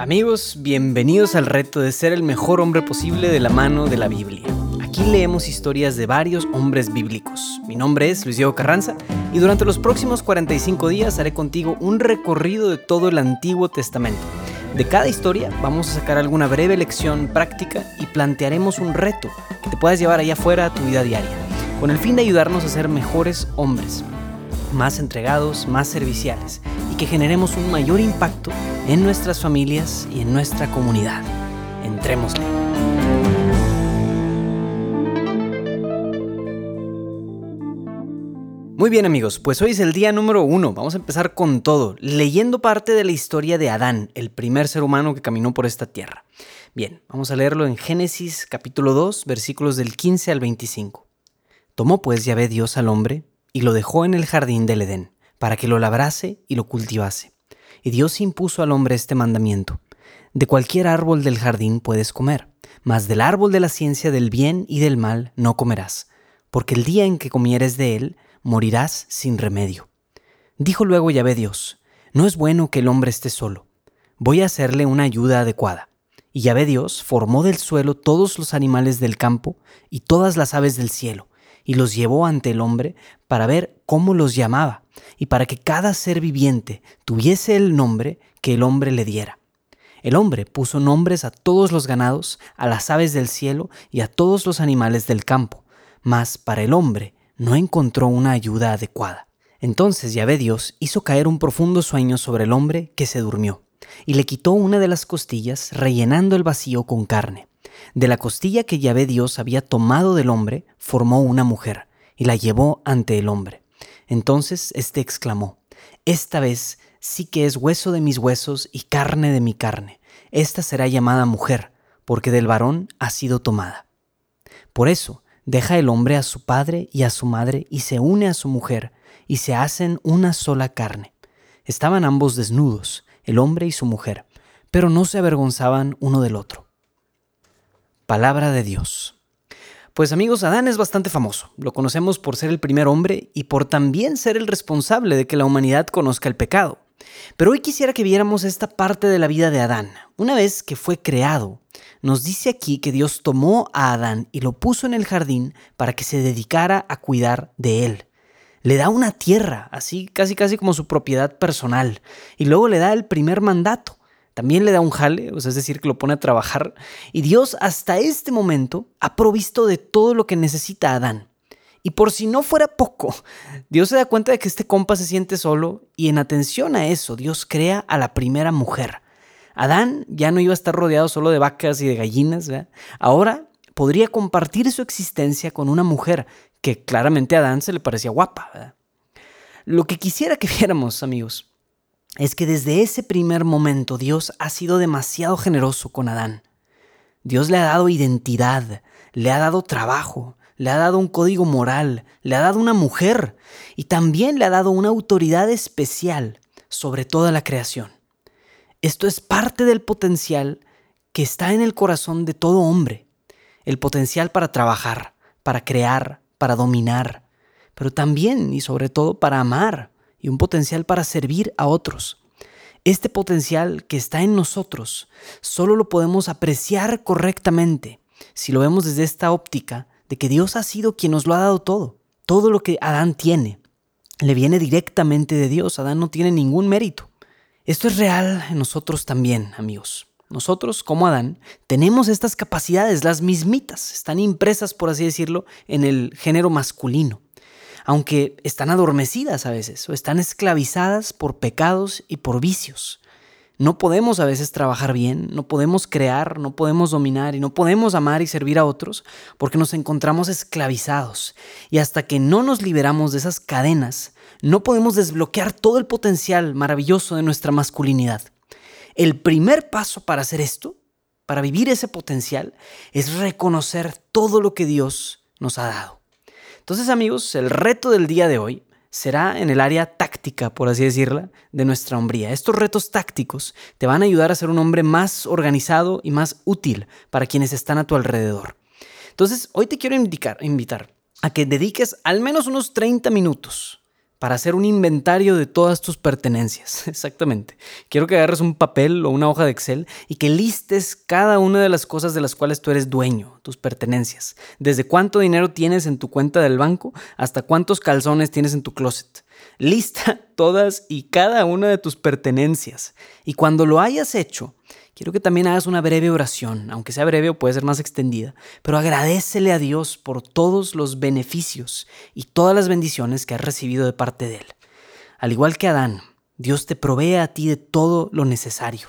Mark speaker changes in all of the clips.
Speaker 1: Amigos, bienvenidos al reto de ser el mejor hombre posible de la mano de la Biblia. Aquí leemos historias de varios hombres bíblicos. Mi nombre es Luis Diego Carranza y durante los próximos 45 días haré contigo un recorrido de todo el Antiguo Testamento. De cada historia vamos a sacar alguna breve lección práctica y plantearemos un reto que te puedas llevar allá afuera a tu vida diaria, con el fin de ayudarnos a ser mejores hombres, más entregados, más serviciales y que generemos un mayor impacto en nuestras familias y en nuestra comunidad. Entrémosle. Muy bien amigos, pues hoy es el día número uno. Vamos a empezar con todo, leyendo parte de la historia de Adán, el primer ser humano que caminó por esta tierra. Bien, vamos a leerlo en Génesis capítulo 2, versículos del 15 al 25. Tomó pues Yahvé Dios al hombre y lo dejó en el jardín del Edén, para que lo labrase y lo cultivase. Y Dios impuso al hombre este mandamiento. De cualquier árbol del jardín puedes comer, mas del árbol de la ciencia del bien y del mal no comerás, porque el día en que comieres de él, morirás sin remedio. Dijo luego Yahvé Dios, no es bueno que el hombre esté solo, voy a hacerle una ayuda adecuada. Y Yahvé Dios formó del suelo todos los animales del campo y todas las aves del cielo, y los llevó ante el hombre para ver cómo los llamaba, y para que cada ser viviente tuviese el nombre que el hombre le diera. El hombre puso nombres a todos los ganados, a las aves del cielo y a todos los animales del campo, mas para el hombre no encontró una ayuda adecuada. Entonces Yahvé Dios hizo caer un profundo sueño sobre el hombre que se durmió, y le quitó una de las costillas, rellenando el vacío con carne. De la costilla que Yahvé Dios había tomado del hombre, formó una mujer, y la llevó ante el hombre. Entonces éste exclamó, Esta vez sí que es hueso de mis huesos y carne de mi carne. Esta será llamada mujer, porque del varón ha sido tomada. Por eso, deja el hombre a su padre y a su madre y se une a su mujer, y se hacen una sola carne. Estaban ambos desnudos, el hombre y su mujer, pero no se avergonzaban uno del otro. Palabra de Dios. Pues amigos, Adán es bastante famoso. Lo conocemos por ser el primer hombre y por también ser el responsable de que la humanidad conozca el pecado. Pero hoy quisiera que viéramos esta parte de la vida de Adán. Una vez que fue creado, nos dice aquí que Dios tomó a Adán y lo puso en el jardín para que se dedicara a cuidar de él. Le da una tierra, así casi casi como su propiedad personal, y luego le da el primer mandato. También le da un jale, o sea, es decir, que lo pone a trabajar. Y Dios hasta este momento ha provisto de todo lo que necesita Adán. Y por si no fuera poco, Dios se da cuenta de que este compa se siente solo y en atención a eso, Dios crea a la primera mujer. Adán ya no iba a estar rodeado solo de vacas y de gallinas, ahora podría compartir su existencia con una mujer que claramente a Adán se le parecía guapa. Lo que quisiera que viéramos, amigos, es que desde ese primer momento Dios ha sido demasiado generoso con Adán. Dios le ha dado identidad, le ha dado trabajo, le ha dado un código moral, le ha dado una mujer y también le ha dado una autoridad especial sobre toda la creación. Esto es parte del potencial que está en el corazón de todo hombre, el potencial para trabajar, para crear, para dominar, pero también y sobre todo para amar y un potencial para servir a otros. Este potencial que está en nosotros solo lo podemos apreciar correctamente si lo vemos desde esta óptica de que Dios ha sido quien nos lo ha dado todo. Todo lo que Adán tiene le viene directamente de Dios. Adán no tiene ningún mérito. Esto es real en nosotros también, amigos. Nosotros, como Adán, tenemos estas capacidades, las mismitas, están impresas, por así decirlo, en el género masculino, aunque están adormecidas a veces o están esclavizadas por pecados y por vicios. No podemos a veces trabajar bien, no podemos crear, no podemos dominar y no podemos amar y servir a otros porque nos encontramos esclavizados. Y hasta que no nos liberamos de esas cadenas, no podemos desbloquear todo el potencial maravilloso de nuestra masculinidad. El primer paso para hacer esto, para vivir ese potencial, es reconocer todo lo que Dios nos ha dado. Entonces amigos, el reto del día de hoy será en el área táctica, por así decirla, de nuestra hombría. Estos retos tácticos te van a ayudar a ser un hombre más organizado y más útil para quienes están a tu alrededor. Entonces, hoy te quiero invitar a que dediques al menos unos 30 minutos para hacer un inventario de todas tus pertenencias. Exactamente. Quiero que agarres un papel o una hoja de Excel y que listes cada una de las cosas de las cuales tú eres dueño, tus pertenencias. Desde cuánto dinero tienes en tu cuenta del banco hasta cuántos calzones tienes en tu closet. Lista todas y cada una de tus pertenencias. Y cuando lo hayas hecho, quiero que también hagas una breve oración, aunque sea breve o puede ser más extendida, pero agradecele a Dios por todos los beneficios y todas las bendiciones que has recibido de parte de Él. Al igual que Adán, Dios te provee a ti de todo lo necesario.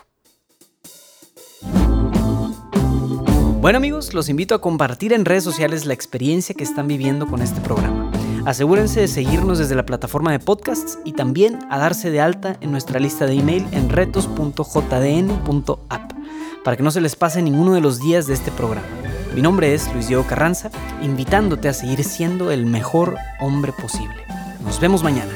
Speaker 1: Bueno amigos, los invito a compartir en redes sociales la experiencia que están viviendo con este programa. Asegúrense de seguirnos desde la plataforma de podcasts y también a darse de alta en nuestra lista de email en retos.jdn.app para que no se les pase ninguno de los días de este programa. Mi nombre es Luis Diego Carranza, invitándote a seguir siendo el mejor hombre posible. Nos vemos mañana.